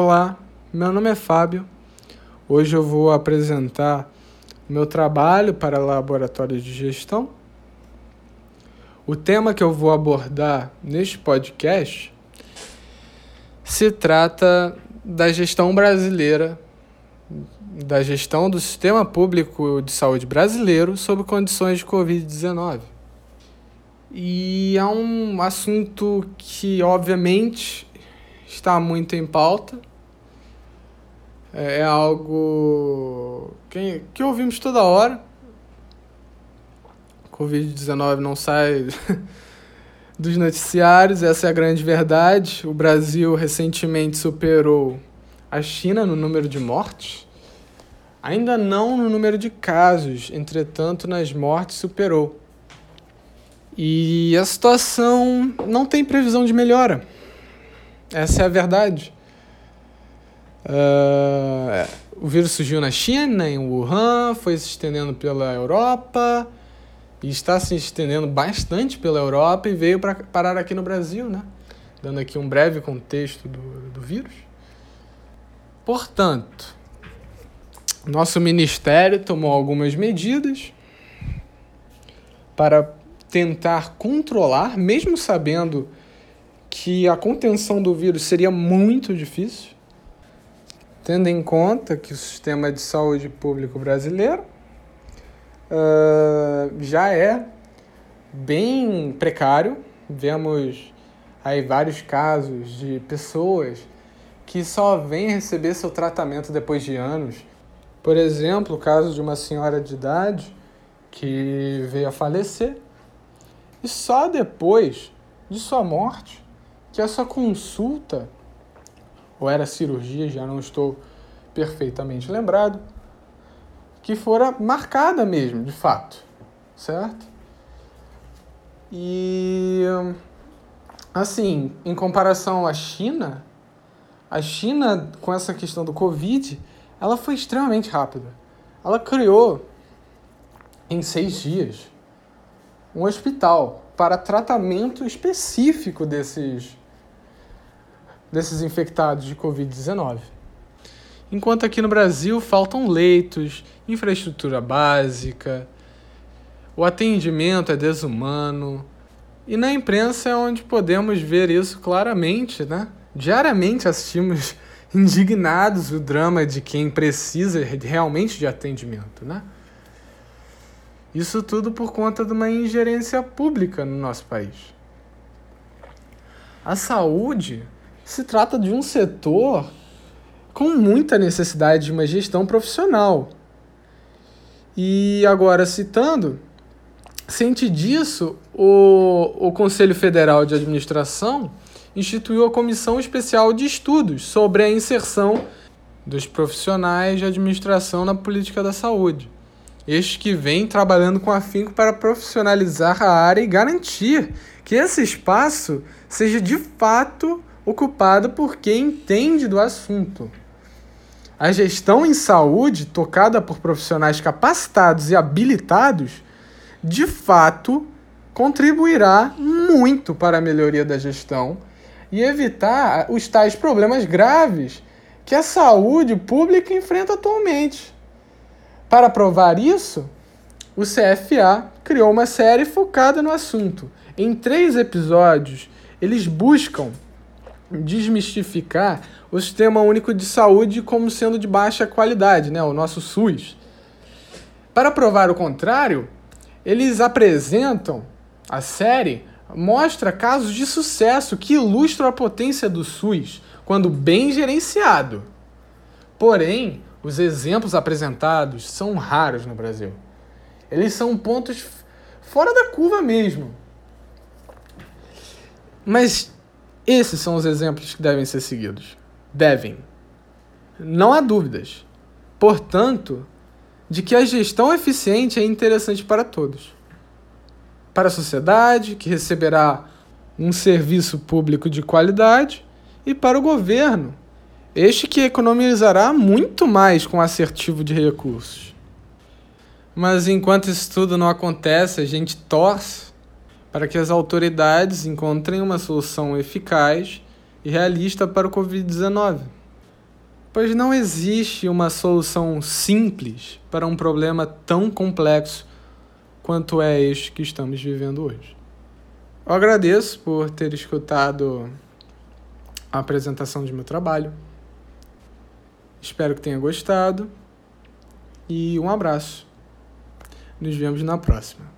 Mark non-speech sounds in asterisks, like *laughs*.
Olá, meu nome é Fábio. Hoje eu vou apresentar meu trabalho para laboratório de gestão. O tema que eu vou abordar neste podcast se trata da gestão brasileira, da gestão do sistema público de saúde brasileiro sob condições de Covid-19. E é um assunto que, obviamente, está muito em pauta. É, é algo que, que ouvimos toda hora. Covid-19 não sai *laughs* dos noticiários, essa é a grande verdade. O Brasil recentemente superou a China no número de mortes. Ainda não no número de casos, entretanto, nas mortes superou. E a situação não tem previsão de melhora. Essa é a verdade. Uh, o vírus surgiu na China, em Wuhan, foi se estendendo pela Europa e está se estendendo bastante pela Europa e veio para parar aqui no Brasil, né? Dando aqui um breve contexto do, do vírus. Portanto, nosso ministério tomou algumas medidas para tentar controlar, mesmo sabendo que a contenção do vírus seria muito difícil, tendo em conta que o sistema de saúde público brasileiro uh, já é bem precário. Vemos aí vários casos de pessoas que só vêm receber seu tratamento depois de anos. Por exemplo, o caso de uma senhora de idade que veio a falecer e só depois de sua morte que essa consulta, ou era cirurgia, já não estou perfeitamente lembrado, que fora marcada mesmo, de fato, certo? E assim, em comparação à China, a China com essa questão do Covid, ela foi extremamente rápida. Ela criou em seis dias um hospital para tratamento específico desses desses infectados de Covid-19. Enquanto aqui no Brasil faltam leitos, infraestrutura básica, o atendimento é desumano. E na imprensa é onde podemos ver isso claramente, né? Diariamente assistimos *laughs* indignados o drama de quem precisa realmente de atendimento, né? Isso tudo por conta de uma ingerência pública no nosso país. A saúde se trata de um setor com muita necessidade de uma gestão profissional. E agora, citando, ciente disso, o, o Conselho Federal de Administração instituiu a Comissão Especial de Estudos sobre a inserção dos profissionais de administração na política da saúde. Este que vem trabalhando com afinco para profissionalizar a área e garantir que esse espaço seja de fato ocupado por quem entende do assunto. A gestão em saúde, tocada por profissionais capacitados e habilitados, de fato contribuirá muito para a melhoria da gestão e evitar os tais problemas graves que a saúde pública enfrenta atualmente. Para provar isso, o CFA criou uma série focada no assunto. Em três episódios, eles buscam desmistificar o Sistema Único de Saúde como sendo de baixa qualidade, né? o nosso SUS. Para provar o contrário, eles apresentam a série mostra casos de sucesso que ilustram a potência do SUS quando bem gerenciado. Porém, os exemplos apresentados são raros no Brasil. Eles são pontos fora da curva mesmo. Mas esses são os exemplos que devem ser seguidos. Devem. Não há dúvidas. Portanto, de que a gestão eficiente é interessante para todos. Para a sociedade, que receberá um serviço público de qualidade, e para o governo, este que economizará muito mais com assertivo de recursos. Mas enquanto isso tudo não acontece, a gente torce para que as autoridades encontrem uma solução eficaz e realista para o Covid-19. pois não existe uma solução simples para um problema tão complexo quanto é este que estamos vivendo hoje. Eu agradeço por ter escutado a apresentação de meu trabalho. Espero que tenha gostado e um abraço. Nos vemos na próxima.